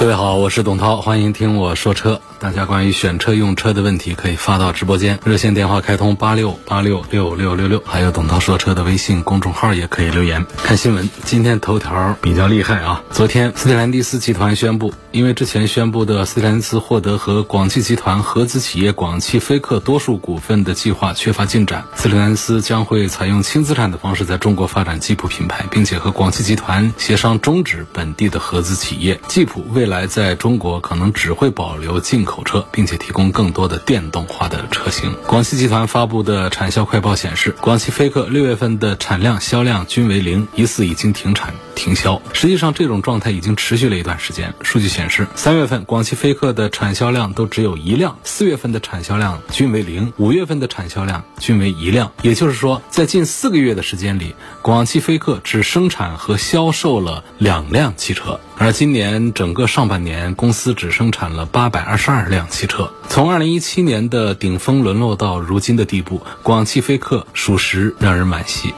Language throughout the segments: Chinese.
各位好，我是董涛，欢迎听我说车。大家关于选车用车的问题可以发到直播间，热线电话开通八六八六六六六六，还有董涛说车的微信公众号也可以留言。看新闻，今天头条比较厉害啊！昨天斯特兰蒂斯集团宣布，因为之前宣布的斯特兰斯获得和广汽集团合资企业广汽菲克多数股份的计划缺乏进展，斯特兰斯将会采用轻资产的方式在中国发展吉普品牌，并且和广汽集团协商终止本地的合资企业。吉普未来在中国可能只会保留进口车，并且提供更多的电动化的车型。广汽集团发布的产销快报显示，广汽菲克六月份的产量、销量均为零，疑似已经停产停销。实际上，这种状态已经持续了一段时间。数据显显示，三月份广汽菲克的产销量都只有一辆，四月份的产销量均为零，五月份的产销量均为一辆。也就是说，在近四个月的时间里，广汽菲克只生产和销售了两辆汽车。而今年整个上半年，公司只生产了八百二十二辆汽车。从二零一七年的顶峰沦落到如今的地步，广汽菲克属实让人惋惜。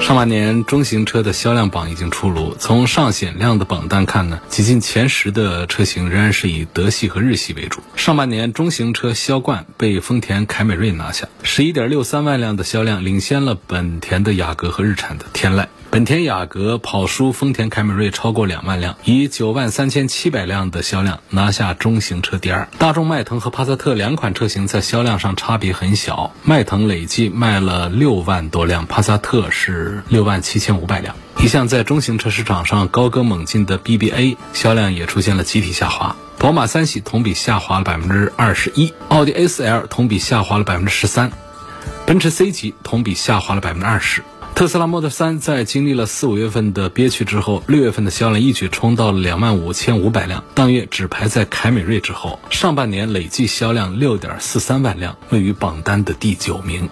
上半年中型车的销量榜已经出炉，从上显量的榜单看呢，挤进前十的车型仍然是以德系和日系为主。上半年中型车销冠被丰田凯美瑞拿下，十一点六三万辆的销量领先了本田的雅阁和日产的天籁。本田雅阁跑输丰田凯美瑞超过两万辆，以九万三千七百辆的销量拿下中型车第二。大众迈腾和帕萨特两款车型在销量上差别很小，迈腾累计卖了六万多辆，帕萨特是六万七千五百辆。一向在中型车市场上高歌猛进的 BBA 销量也出现了集体下滑。宝马三系同比下滑了百分之二十一，奥迪 A4L 同比下滑了百分之十三，奔驰 C 级同比下滑了百分之二十。特斯拉 Model 3在经历了四五月份的憋屈之后，六月份的销量一举冲到了两万五千五百辆，当月只排在凯美瑞之后。上半年累计销量六点四三万辆，位于榜单的第九名。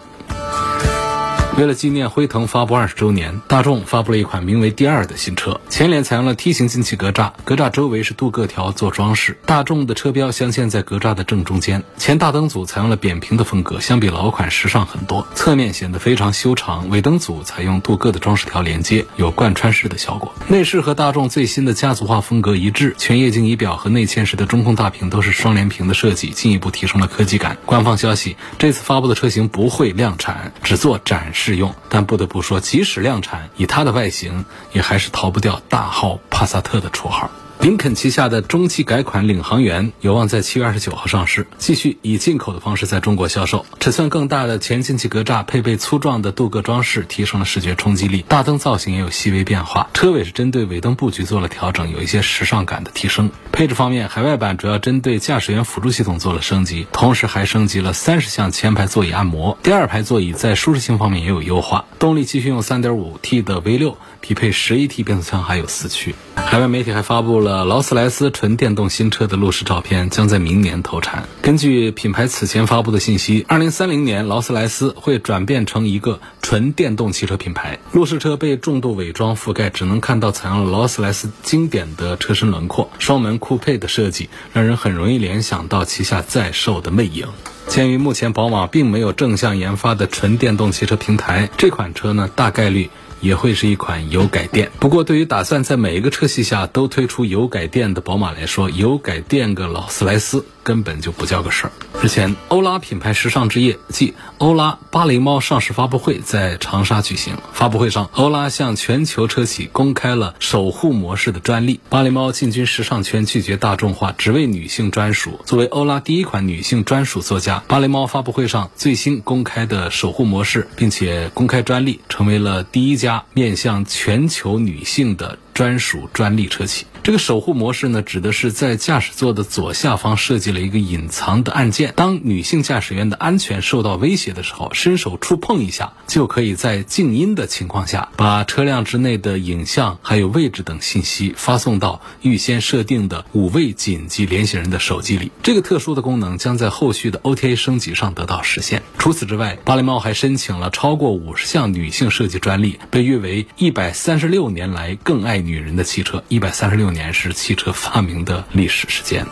为了纪念辉腾发布二十周年，大众发布了一款名为“第二”的新车。前脸采用了梯形进气格栅，格栅周围是镀铬条做装饰。大众的车标镶嵌在格栅的正中间。前大灯组采用了扁平的风格，相比老款时尚很多。侧面显得非常修长。尾灯组采用镀铬的装饰条连接，有贯穿式的效果。内饰和大众最新的家族化风格一致，全液晶仪表和内嵌式的中控大屏都是双联屏的设计，进一步提升了科技感。官方消息，这次发布的车型不会量产，只做展示。适用，但不得不说，即使量产，以它的外形，也还是逃不掉大号帕萨特的绰号。林肯旗下的中期改款领航员有望在七月二十九号上市，继续以进口的方式在中国销售。尺寸更大的前进气格栅配备粗壮的镀铬装饰，提升了视觉冲击力。大灯造型也有细微变化，车尾是针对尾灯布局做了调整，有一些时尚感的提升。配置方面，海外版主要针对驾驶员辅助系统做了升级，同时还升级了三十项前排座椅按摩。第二排座椅在舒适性方面也有优化。动力继续用三点五 T 的 V 六，匹配十一 T 变速箱，还有四驱。海外媒体还发布了。呃劳斯莱斯纯电动新车的路试照片将在明年投产。根据品牌此前发布的信息，二零三零年劳斯莱斯会转变成一个纯电动汽车品牌。路试车被重度伪装覆盖，只能看到采用了劳斯莱斯经典的车身轮廓，双门酷配的设计让人很容易联想到旗下在售的魅影。鉴于目前宝马并没有正向研发的纯电动汽车平台，这款车呢大概率。也会是一款油改电。不过，对于打算在每一个车系下都推出油改电的宝马来说，油改电个劳斯莱斯根本就不叫个事儿。之前，欧拉品牌时尚之夜即欧拉芭蕾猫上市发布会在长沙举行。发布会上，欧拉向全球车企公开了守护模式的专利。芭蕾猫进军时尚圈，拒绝大众化，只为女性专属。作为欧拉第一款女性专属座驾，芭蕾猫发布会上最新公开的守护模式，并且公开专利，成为了第一家面向全球女性的专属专利车企。这个守护模式呢，指的是在驾驶座的左下方设计了一个隐藏的按键，当女性驾驶员的安全受到威胁的时候，伸手触碰一下，就可以在静音的情况下，把车辆之内的影像还有位置等信息发送到预先设定的五位紧急联系人的手机里。这个特殊的功能将在后续的 OTA 升级上得到实现。除此之外，巴雷猫还申请了超过五十项女性设计专利，被誉为一百三十六年来更爱女人的汽车。一百三十六年是汽车发明的历史时间。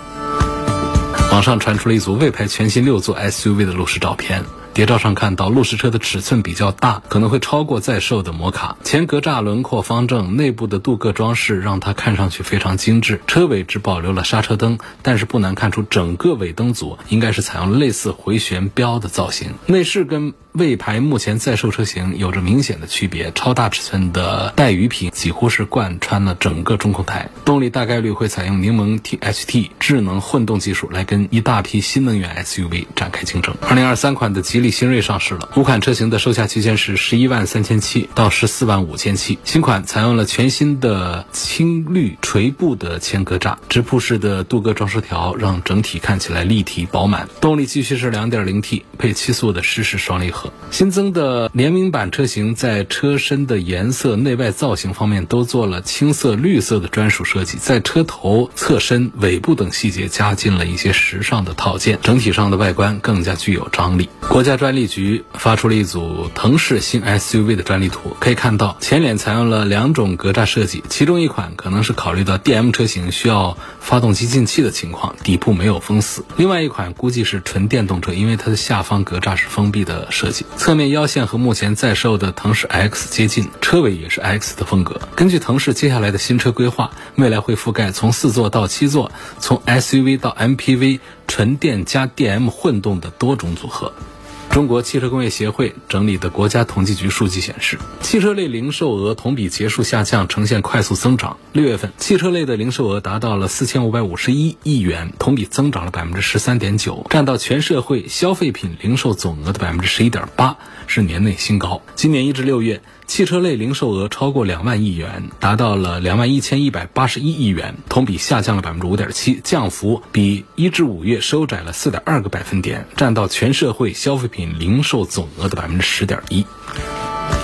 网上传出了一组魏牌全新六座 SUV 的路试照片。谍照上看到，路试车的尺寸比较大，可能会超过在售的摩卡。前格栅轮廓方正，内部的镀铬装饰让它看上去非常精致。车尾只保留了刹车灯，但是不难看出整个尾灯组应该是采用类似回旋镖的造型。内饰跟魏牌目前在售车型有着明显的区别，超大尺寸的带鱼屏几乎是贯穿了整个中控台。动力大概率会采用柠檬 THT 智能混动技术来跟一大批新能源 SUV 展开竞争。二零二三款的吉利新锐上市了，五款车型的售价区间是十一万三千七到十四万五千七。新款采用了全新的青绿垂布的前格栅，直瀑式的镀铬装饰条让整体看起来立体饱满。动力继续是两点零 T 配七速的湿式双离合。新增的联名版车型在车身的颜色、内外造型方面都做了青色、绿色的专属设计，在车头、侧身、尾部等细节加进了一些时尚的套件，整体上的外观更加具有张力。国家专利局发出了一组腾势新 SUV 的专利图，可以看到前脸采用了两种格栅设计，其中一款可能是考虑到 DM 车型需要发动机进气的情况，底部没有封死；另外一款估计是纯电动车，因为它的下方格栅是封闭的设计。侧面腰线和目前在售的腾势 X 接近，车尾也是 X 的风格。根据腾势接下来的新车规划，未来会覆盖从四座到七座，从 SUV 到 MPV，纯电加 DM 混动的多种组合。中国汽车工业协会整理的国家统计局数据显示，汽车类零售额同比结束下降，呈现快速增长。六月份，汽车类的零售额达到了四千五百五十一亿元，同比增长了百分之十三点九，占到全社会消费品零售总额的百分之十一点八，是年内新高。今年一至六月。汽车类零售额超过两万亿元，达到了两万一千一百八十一亿元，同比下降了百分之五点七，降幅比一至五月收窄了四点二个百分点，占到全社会消费品零售总额的百分之十点一。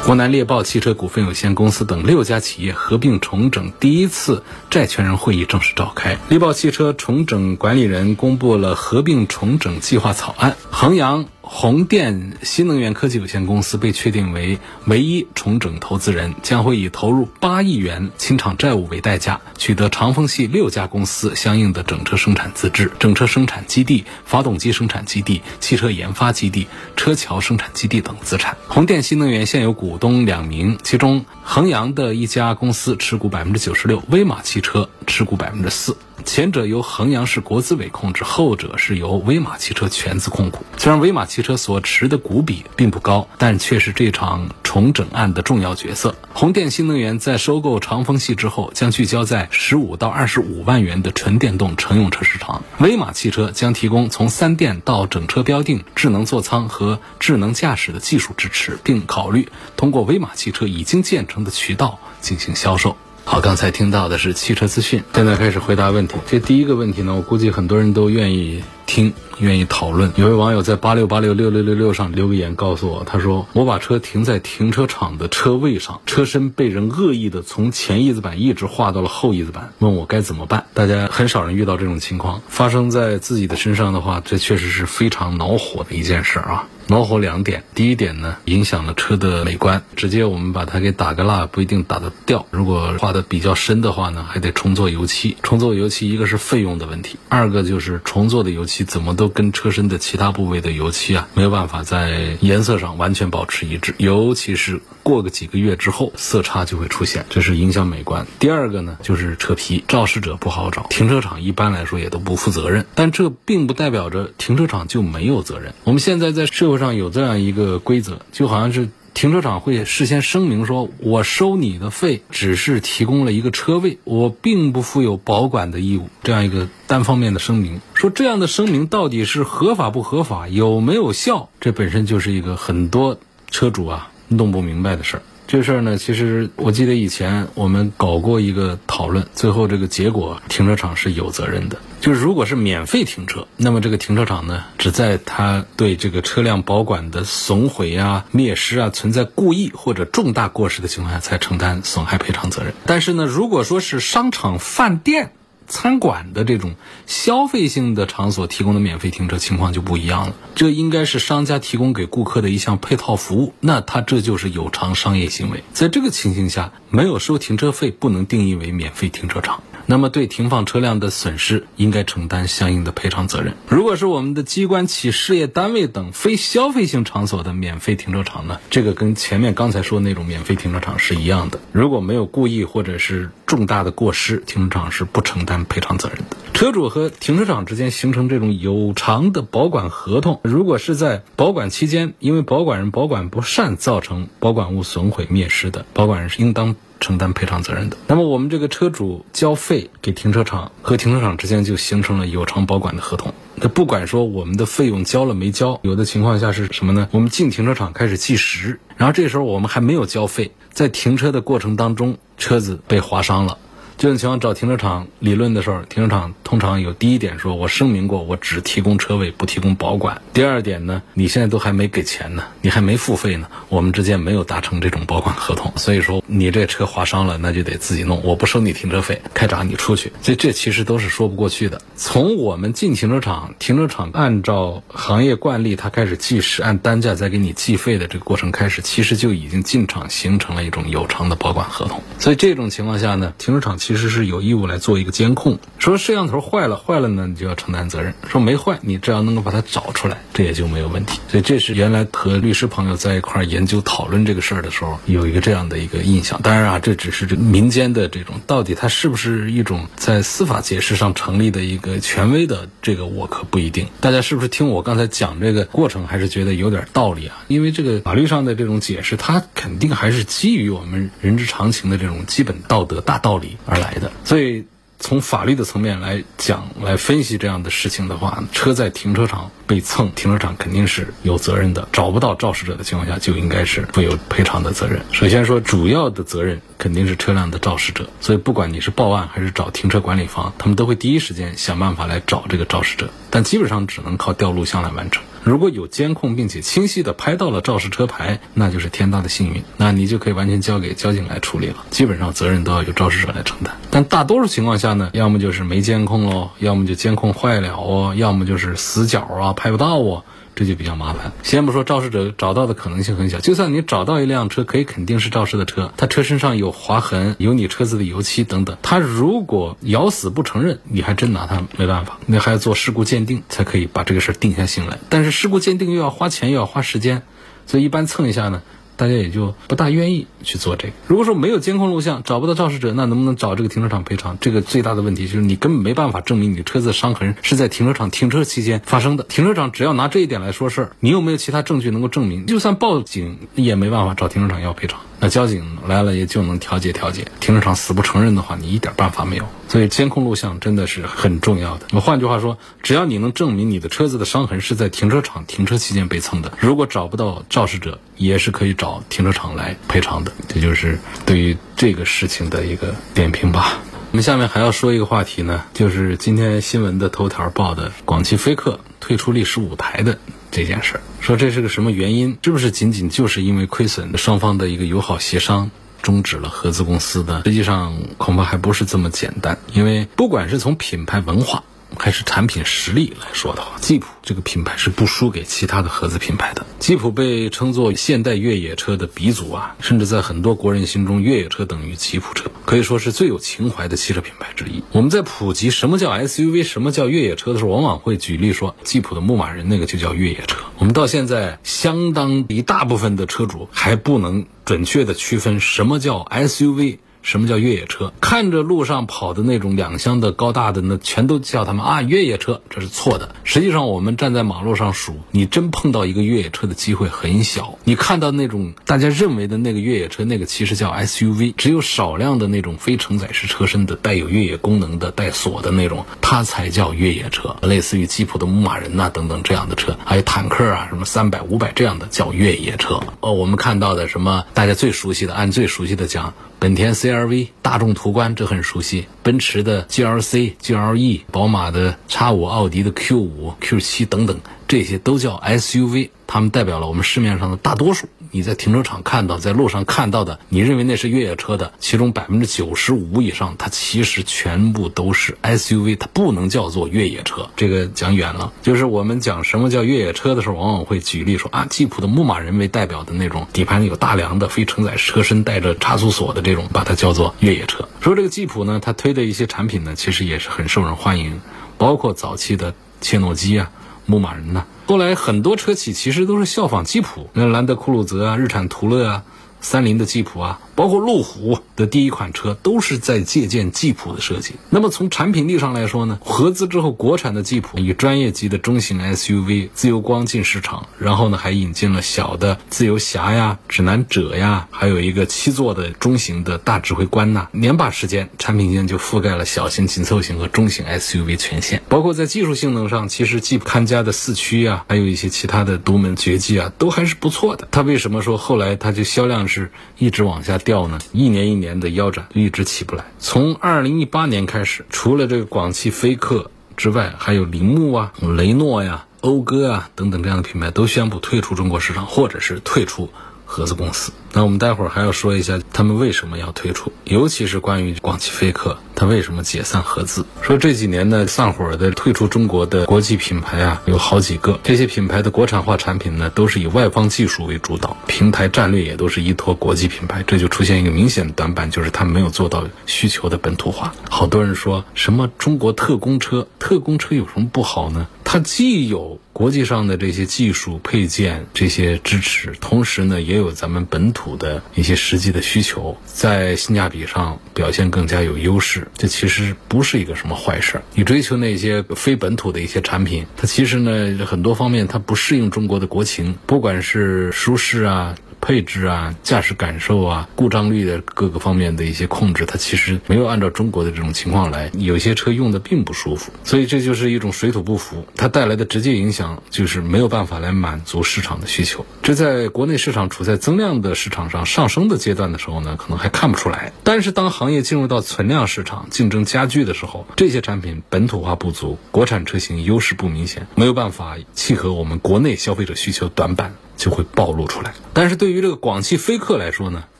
湖南猎豹汽车股份有限公司等六家企业合并重整第一次债权人会议正式召开，猎豹汽车重整管理人公布了合并重整计划草案，衡阳。宏电新能源科技有限公司被确定为唯一重整投资人，将会以投入八亿元清偿债务为代价，取得长丰系六家公司相应的整车生产资质、整车生产基地、发动机生产基地、汽车研发基地、车桥生产基地等资产。宏电新能源现有股东两名，其中衡阳的一家公司持股百分之九十六，威马汽车持股百分之四。前者由衡阳市国资委控制，后者是由威马汽车全资控股。虽然威马汽车所持的股比并不高，但却是这场重整案的重要角色。红电新能源在收购长风系之后，将聚焦在十五到二十五万元的纯电动乘用车市场。威马汽车将提供从三电到整车标定、智能座舱和智能驾驶的技术支持，并考虑通过威马汽车已经建成的渠道进行销售。好，刚才听到的是汽车资讯，现在开始回答问题。这第一个问题呢，我估计很多人都愿意听，愿意讨论。有位网友在八六八六六六六六上留个言，告诉我，他说我把车停在停车场的车位上，车身被人恶意的从前翼子板一直划到了后翼子板，问我该怎么办。大家很少人遇到这种情况，发生在自己的身上的话，这确实是非常恼火的一件事啊。恼火两点，第一点呢，影响了车的美观，直接我们把它给打个蜡，不一定打得掉。如果画的比较深的话呢，还得重做油漆。重做油漆，一个是费用的问题，二个就是重做的油漆怎么都跟车身的其他部位的油漆啊，没有办法在颜色上完全保持一致，尤其是过个几个月之后，色差就会出现，这是影响美观。第二个呢，就是车皮，肇事者不好找，停车场一般来说也都不负责任，但这并不代表着停车场就没有责任。我们现在在社上有这样一个规则，就好像是停车场会事先声明说，我收你的费只是提供了一个车位，我并不负有保管的义务。这样一个单方面的声明，说这样的声明到底是合法不合法，有没有效，这本身就是一个很多车主啊弄不明白的事儿。这事儿呢，其实我记得以前我们搞过一个讨论，最后这个结果，停车场是有责任的。就是如果是免费停车，那么这个停车场呢，只在他对这个车辆保管的损毁啊、灭失啊存在故意或者重大过失的情况下，才承担损害赔偿责任。但是呢，如果说是商场、饭店、餐馆的这种消费性的场所提供的免费停车情况就不一样了，这应该是商家提供给顾客的一项配套服务，那他这就是有偿商业行为。在这个情形下，没有收停车费不能定义为免费停车场。那么，对停放车辆的损失，应该承担相应的赔偿责任。如果是我们的机关企、事业单位等非消费性场所的免费停车场呢？这个跟前面刚才说的那种免费停车场是一样的。如果没有故意或者是重大的过失，停车场是不承担赔偿责任的。车主和停车场之间形成这种有偿的保管合同，如果是在保管期间，因为保管人保管不善造成保管物损毁灭失的，保管人是应当。承担赔偿责任的。那么我们这个车主交费给停车场，和停车场之间就形成了有偿保管的合同。那不管说我们的费用交了没交，有的情况下是什么呢？我们进停车场开始计时，然后这时候我们还没有交费，在停车的过程当中，车子被划伤了。这种情况找停车场理论的时候，停车场通常有第一点说，我声明过我只提供车位，不提供保管。第二点呢，你现在都还没给钱呢，你还没付费呢，我们之间没有达成这种保管合同，所以说你这车划伤了，那就得自己弄，我不收你停车费，开闸你出去。所以这其实都是说不过去的。从我们进停车场，停车场按照行业惯例，它开始计时，按单价再给你计费的这个过程开始，其实就已经进场形成了一种有偿的保管合同。所以这种情况下呢，停车场。其实其实是有义务来做一个监控。说摄像头坏了，坏了呢，你就要承担责任。说没坏，你只要能够把它找出来，这也就没有问题。所以这是原来和律师朋友在一块研究讨论这个事儿的时候，有一个这样的一个印象。当然啊，这只是这民间的这种，到底它是不是一种在司法解释上成立的一个权威的，这个我可不一定。大家是不是听我刚才讲这个过程，还是觉得有点道理啊？因为这个法律上的这种解释，它肯定还是基于我们人之常情的这种基本道德大道理而来的。所以，从法律的层面来讲、来分析这样的事情的话，车在停车场被蹭，停车场肯定是有责任的。找不到肇事者的情况下，就应该是负有赔偿的责任。首先说，主要的责任肯定是车辆的肇事者。所以，不管你是报案还是找停车管理方，他们都会第一时间想办法来找这个肇事者，但基本上只能靠调录像来完成。如果有监控，并且清晰的拍到了肇事车牌，那就是天大的幸运，那你就可以完全交给交警来处理了。基本上责任都要由肇事者来承担。但大多数情况下呢，要么就是没监控喽，要么就监控坏了哦，要么就是死角啊拍不到啊。这就比较麻烦。先不说肇事者找到的可能性很小，就算你找到一辆车，可以肯定是肇事的车，他车身上有划痕，有你车子的油漆等等，他如果咬死不承认，你还真拿他没办法。你还要做事故鉴定，才可以把这个事儿定下心来。但是事故鉴定又要花钱，又要花时间，所以一般蹭一下呢。大家也就不大愿意去做这个。如果说没有监控录像，找不到肇事者，那能不能找这个停车场赔偿？这个最大的问题就是你根本没办法证明你车子的伤痕是在停车场停车期间发生的。停车场只要拿这一点来说事儿，你有没有其他证据能够证明？就算报警也没办法找停车场要赔偿。那交警来了也就能调解调解。停车场死不承认的话，你一点办法没有。所以监控录像真的是很重要的。那换句话说，只要你能证明你的车子的伤痕是在停车场停车期间被蹭的，如果找不到肇事者，也是可以找停车场来赔偿的。这就是对于这个事情的一个点评吧。我们下面还要说一个话题呢，就是今天新闻的头条报的广汽菲克退出历史舞台的这件事儿。说这是个什么原因？是不是仅仅就是因为亏损？双方的一个友好协商。终止了合资公司的，实际上恐怕还不是这么简单，因为不管是从品牌文化还是产品实力来说的话，吉普这个品牌是不输给其他的合资品牌的。吉普被称作现代越野车的鼻祖啊，甚至在很多国人心中，越野车等于吉普车，可以说是最有情怀的汽车品牌之一。我们在普及什么叫 SUV、什么叫越野车的时候，往往会举例说，吉普的牧马人那个就叫越野车。我们到现在，相当一大部分的车主还不能。准确的区分什么叫 SUV，什么叫越野车？看着路上跑的那种两厢的高大的，那全都叫他们啊越野车，这是错的。实际上，我们站在马路上数，你真碰到一个越野车的机会很小。你看到那种大家认为的那个越野车，那个其实叫 SUV，只有少量的那种非承载式车身的、带有越野功能的、带锁的那种，它才叫越野车。类似于吉普的牧马人呐等等这样的车，还有坦克啊，什么三百、五百这样的叫越野车。哦，我们看到的什么大家最熟悉的，按最熟悉的讲。本田 CR CRV、大众途观，这很熟悉；奔驰的 GLC、GLE、宝马的 X 五、奥迪的 Q 五、Q 七等等，这些都叫 SUV。它们代表了我们市面上的大多数。你在停车场看到、在路上看到的，你认为那是越野车的，其中百分之九十五以上，它其实全部都是 SUV，它不能叫做越野车。这个讲远了，就是我们讲什么叫越野车的时候，往往会举例说啊，吉普的牧马人为代表的那种底盘有大梁的非承载车身带着差速锁的这种，把它叫做越野车。说这个吉普呢，它推的一些产品呢，其实也是很受人欢迎，包括早期的切诺基啊、牧马人呢。后来很多车企其实都是效仿吉普，那兰德酷路泽啊、日产途乐啊、三菱的吉普啊，包括路虎的第一款车都是在借鉴吉普的设计。那么从产品力上来说呢，合资之后，国产的吉普以专业级的中型 SUV 自由光进市场，然后呢还引进了小的自由侠呀、指南者呀，还有一个七座的中型的大指挥官呐。年把时间，产品线就覆盖了小型紧凑型和中型 SUV 全线。包括在技术性能上，其实吉普看家的四驱啊，还有一些其他的独门绝技啊，都还是不错的。它为什么说后来它就销量是一直往下掉呢？一年一年的腰斩，一直起不来。从二零一八年开始，除了这个广汽菲克之外，还有铃木啊、雷诺呀、讴歌啊等等这样的品牌都宣布退出中国市场，或者是退出。合资公司，那我们待会儿还要说一下他们为什么要退出，尤其是关于广汽菲克，它为什么解散合资？说这几年呢，散伙的退出中国的国际品牌啊，有好几个，这些品牌的国产化产品呢，都是以外方技术为主导，平台战略也都是依托国际品牌，这就出现一个明显的短板，就是他没有做到需求的本土化。好多人说什么中国特供车，特供车有什么不好呢？它既有国际上的这些技术配件这些支持，同时呢，也有咱们本土土的一些实际的需求，在性价比上表现更加有优势。这其实不是一个什么坏事儿。你追求那些非本土的一些产品，它其实呢很多方面它不适应中国的国情，不管是舒适啊。配置啊，驾驶感受啊，故障率的各个方面的一些控制，它其实没有按照中国的这种情况来，有些车用的并不舒服，所以这就是一种水土不服，它带来的直接影响就是没有办法来满足市场的需求。这在国内市场处在增量的市场上上升的阶段的时候呢，可能还看不出来，但是当行业进入到存量市场，竞争加剧的时候，这些产品本土化不足，国产车型优势不明显，没有办法契合我们国内消费者需求短板。就会暴露出来。但是对于这个广汽菲克来说呢，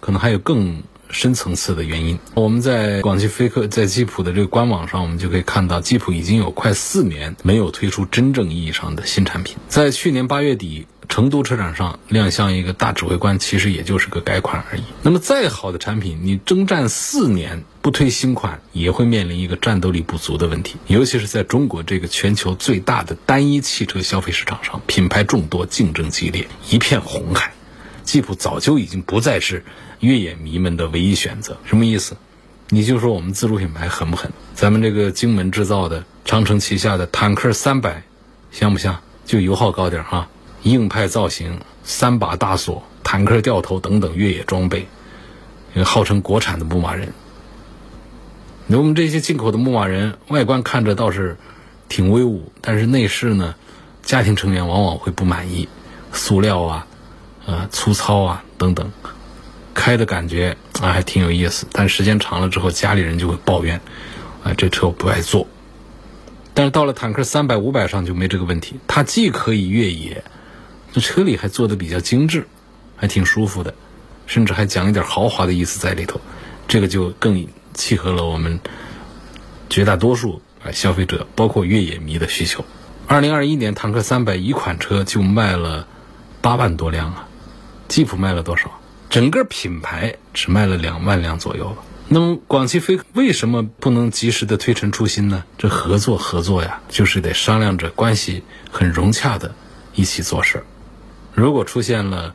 可能还有更深层次的原因。我们在广汽菲克在吉普的这个官网上，我们就可以看到，吉普已经有快四年没有推出真正意义上的新产品。在去年八月底。成都车展上亮相一个大指挥官，其实也就是个改款而已。那么再好的产品，你征战四年不推新款，也会面临一个战斗力不足的问题。尤其是在中国这个全球最大的单一汽车消费市场上，品牌众多，竞争激烈，一片红海。吉普早就已经不再是越野迷们的唯一选择。什么意思？你就说我们自主品牌狠不狠？咱们这个荆门制造的长城旗下的坦克三百，像不像？就油耗高点哈。硬派造型、三把大锁、坦克掉头等等越野装备，号称国产的牧马人。那我们这些进口的牧马人外观看着倒是挺威武，但是内饰呢，家庭成员往往会不满意，塑料啊、呃粗糙啊等等，开的感觉啊还挺有意思，但时间长了之后，家里人就会抱怨，啊这车我不爱坐。但是到了坦克三百、五百上就没这个问题，它既可以越野。这车里还做的比较精致，还挺舒服的，甚至还讲一点豪华的意思在里头，这个就更契合了我们绝大多数啊消费者，包括越野迷的需求。二零二一年，坦克三百一款车就卖了八万多辆啊，吉普卖了多少？整个品牌只卖了两万辆左右了。那么广汽菲克为什么不能及时的推陈出新呢？这合作合作呀，就是得商量着关系很融洽的一起做事儿。如果出现了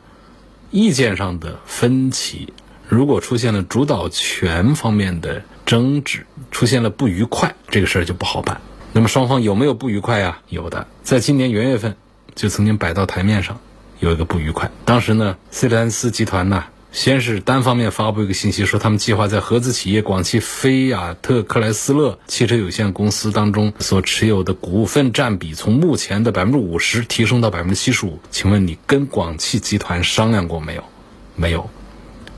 意见上的分歧，如果出现了主导权方面的争执，出现了不愉快，这个事儿就不好办。那么双方有没有不愉快呀？有的，在今年元月份就曾经摆到台面上，有一个不愉快。当时呢，斯特兰斯集团呢，先是单方面发布一个信息，说他们计划在合资企业广汽菲亚特克莱斯勒汽车有限公司当中所持有的股份占比从目前的百分之五十提升到百分之七十五。请问你跟广汽集团商量过没有？没有。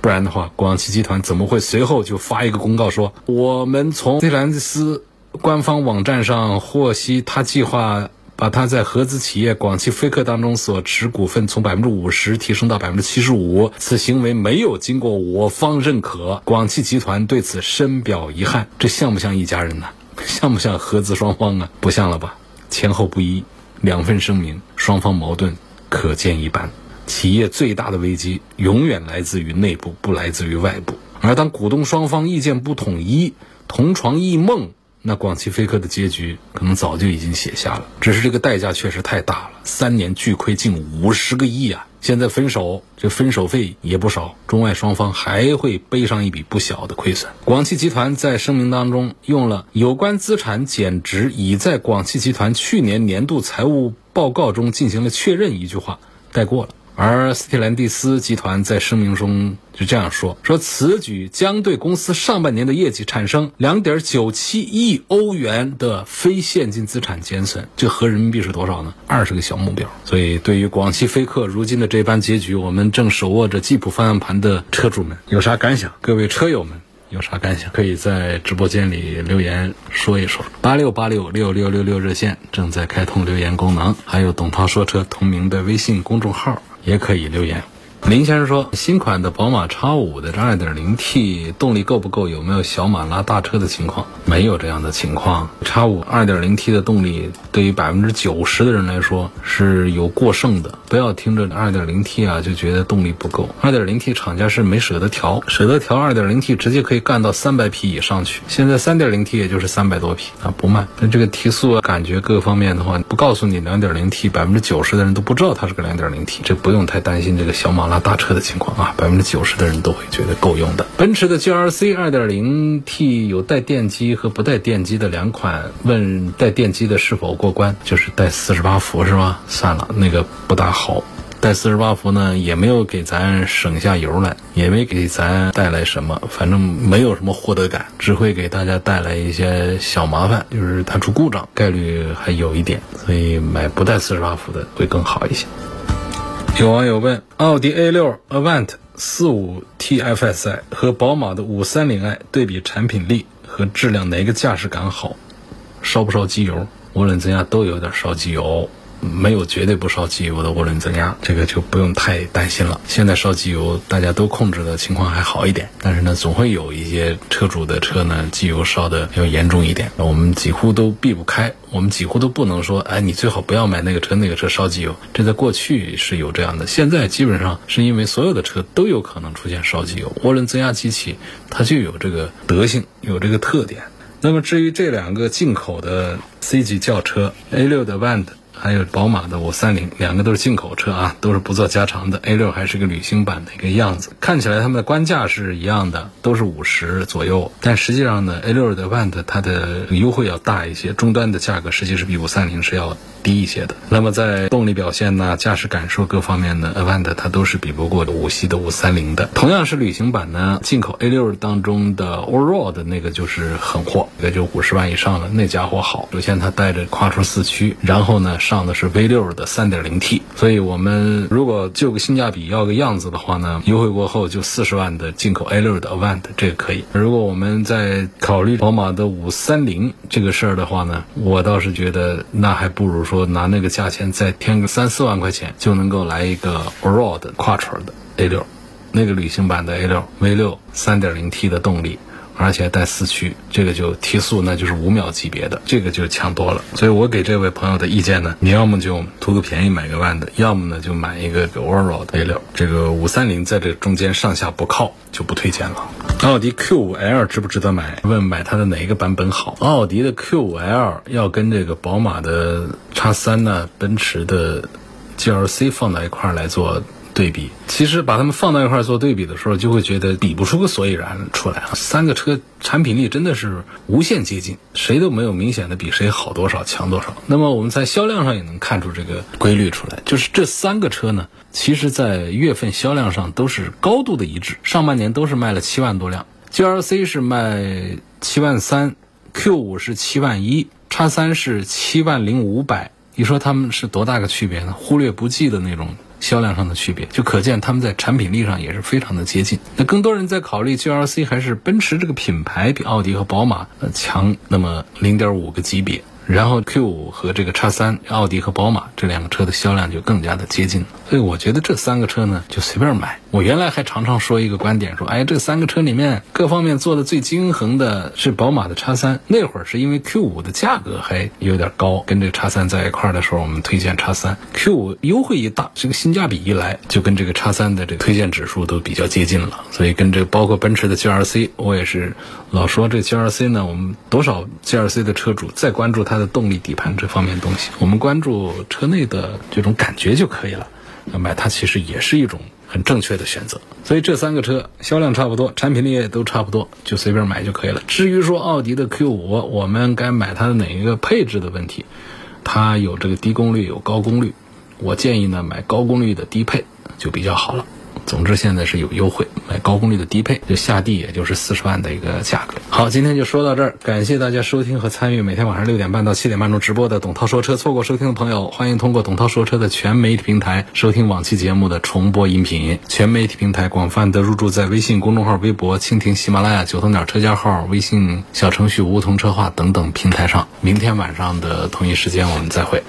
不然的话，广汽集团怎么会随后就发一个公告说，我们从斯特兰斯。官方网站上获悉，他计划把他在合资企业广汽菲克当中所持股份从百分之五十提升到百分之七十五。此行为没有经过我方认可，广汽集团对此深表遗憾。这像不像一家人呢？像不像合资双方啊？不像了吧？前后不一，两份声明，双方矛盾可见一斑。企业最大的危机永远来自于内部，不来自于外部。而当股东双方意见不统一，同床异梦。那广汽菲克的结局可能早就已经写下了，只是这个代价确实太大了，三年巨亏近五十个亿啊！现在分手，这分手费也不少，中外双方还会背上一笔不小的亏损。广汽集团在声明当中用了“有关资产减值已在广汽集团去年年度财务报告中进行了确认”一句话带过了。而斯特兰蒂斯集团在声明中就这样说：“说此举将对公司上半年的业绩产生两点九七亿欧元的非现金资产减损，这合人民币是多少呢？二十个小目标。所以，对于广汽菲克如今的这般结局，我们正手握着吉普方向盘的车主们有啥感想？各位车友们。”有啥感想，可以在直播间里留言说一说。八六八六六六六六热线正在开通留言功能，还有董涛说车同名的微信公众号也可以留言。林先生说，新款的宝马叉五的这 2.0T 动力够不够？有没有小马拉大车的情况？没有这样的情况。X5 2.0T 的动力对于百分之九十的人来说是有过剩的。不要听着 2.0T 啊就觉得动力不够。2.0T 厂家是没舍得调，舍得调 2.0T 直接可以干到三百匹以上去。现在 3.0T 也就是三百多匹啊，不慢。但这个提速啊，感觉各方面的话，不告诉你 2.0T，百分之九十的人都不知道它是个 2.0T，这不用太担心这个小马。拉大车的情况啊，百分之九十的人都会觉得够用的。奔驰的 GLC 2.0T 有带电机和不带电机的两款，问带电机的是否过关？就是带四十八伏是吧？算了，那个不大好。好带四十八伏呢，也没有给咱省下油来，也没给咱带来什么，反正没有什么获得感，只会给大家带来一些小麻烦，就是它出故障概率还有一点，所以买不带四十八伏的会更好一些。有网友问：奥迪 A6 Avant 45 TFSI 和宝马的 530i 对比产品力和质量，哪个驾驶感好？烧不烧机油？无论怎样，都有点烧机油。没有绝对不烧机油的涡轮增压，这个就不用太担心了。现在烧机油大家都控制的情况还好一点，但是呢，总会有一些车主的车呢，机油烧的要严重一点。我们几乎都避不开，我们几乎都不能说，哎，你最好不要买那个车，那个车烧机油。这在过去是有这样的，现在基本上是因为所有的车都有可能出现烧机油，涡轮增压机器它就有这个德性，有这个特点。那么至于这两个进口的 C 级轿车 A6 的 Avant。还有宝马的五三零，两个都是进口车啊，都是不做加长的。A 六还是个旅行版的一个样子，看起来它们的官价是一样的，都是五十左右。但实际上呢，A 六的 Avant 它的优惠要大一些，终端的价格实际是比五三零是要低一些的。那么在动力表现呢、驾驶感受各方面呢，Avant 它都是比不过五系的五三零的。同样是旅行版呢，进口 A 六当中的 Allroad 那个就是狠货，也就五十万以上了，那家伙好。首先它带着跨出四驱，然后呢。上的是 V 六的三点零 T，所以我们如果就个性价比要个样子的话呢，优惠过后就四十万的进口 A 六的 Avant 这个可以。如果我们在考虑宝马的五三零这个事儿的话呢，我倒是觉得那还不如说拿那个价钱再添个三四万块钱，就能够来一个 Allroad Quattro 的 A 六，那个旅行版的 A 六 V 六三点零 T 的动力。而且带四驱，这个就提速那就是五秒级别的，这个就强多了。所以我给这位朋友的意见呢，你要么就图个便宜买个万的，要么呢就买一个 Allroad A6。这个五三零在这中间上下不靠，就不推荐了。奥迪 Q5L 值不值得买？问买它的哪一个版本好？奥迪的 Q5L 要跟这个宝马的 X3 呢，奔驰的 GLC 放到一块儿来做。对比。其实把它们放到一块做对比的时候，就会觉得比不出个所以然出来啊。三个车产品力真的是无限接近，谁都没有明显的比谁好多少、强多少。那么我们在销量上也能看出这个规律出来，就是这三个车呢，其实在月份销量上都是高度的一致，上半年都是卖了七万多辆，GLC 是卖七万三，Q 五是七万一，叉三是七万零五百。你说他们是多大个区别呢？忽略不计的那种销量上的区别，就可见他们在产品力上也是非常的接近。那更多人在考虑 GLC 还是奔驰这个品牌比奥迪和宝马呃强那么零点五个级别。然后 Q 五和这个叉三，奥迪和宝马这两个车的销量就更加的接近，所以我觉得这三个车呢就随便买。我原来还常常说一个观点，说哎这三个车里面各方面做的最均衡的是宝马的叉三。那会儿是因为 Q 五的价格还有点高，跟这个叉三在一块儿的时候，我们推荐叉三。Q 五优惠一大，这个性价比一来，就跟这个叉三的这个推荐指数都比较接近了。所以跟这个包括奔驰的 GLC，我也是老说这 GLC 呢，我们多少 GLC 的车主再关注它的动力底盘这方面东西，我们关注车内的这种感觉就可以了。那买它其实也是一种很正确的选择。所以这三个车销量差不多，产品力也都差不多，就随便买就可以了。至于说奥迪的 Q 五，我们该买它的哪一个配置的问题，它有这个低功率，有高功率，我建议呢买高功率的低配就比较好了。总之现在是有优惠，买高功率的低配就下地也就是四十万的一个价格。好，今天就说到这儿，感谢大家收听和参与每天晚上六点半到七点半钟直播的董涛说车。错过收听的朋友，欢迎通过董涛说车的全媒体平台收听往期节目的重播音频。全媒体平台广泛的入驻在微信公众号、微博、蜻蜓、喜马拉雅、九头鸟车家号、微信小程序梧桐车话等等平台上。明天晚上的同一时间我们再会。